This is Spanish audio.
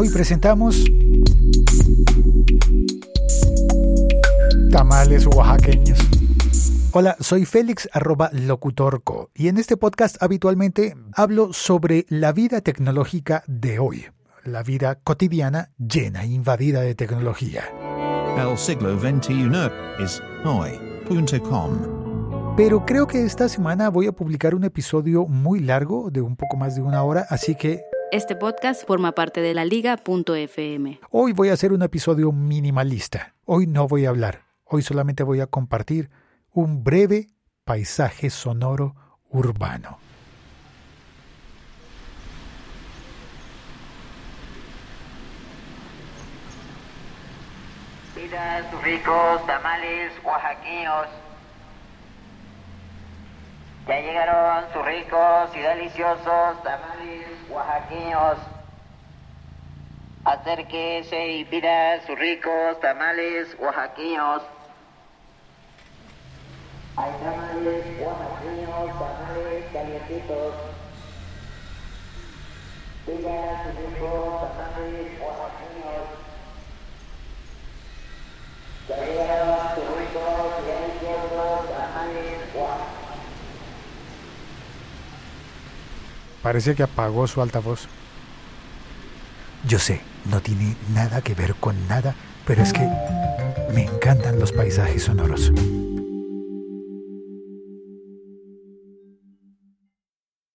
Hoy presentamos tamales oaxaqueños. Hola, soy Félix arroba locutorco y en este podcast habitualmente hablo sobre la vida tecnológica de hoy, la vida cotidiana llena, invadida de tecnología. El siglo XXI es hoy.com. Pero creo que esta semana voy a publicar un episodio muy largo, de un poco más de una hora, así que... Este podcast forma parte de la liga.fm. Hoy voy a hacer un episodio minimalista. Hoy no voy a hablar. Hoy solamente voy a compartir un breve paisaje sonoro urbano. Pidas ricos tamales oaxaqueños ya llegaron sus ricos y deliciosos tamales oaxaqueños. Acérquese y pida sus ricos tamales oaxaqueños. Hay tamales oaxaqueños, tamales calientitos. Pida sus ricos tamales oaxaqueños. Ya llegaron sus ricos y deliciosos tamales oaxaqueños. Parece que apagó su altavoz. Yo sé, no tiene nada que ver con nada, pero es que me encantan los paisajes sonoros.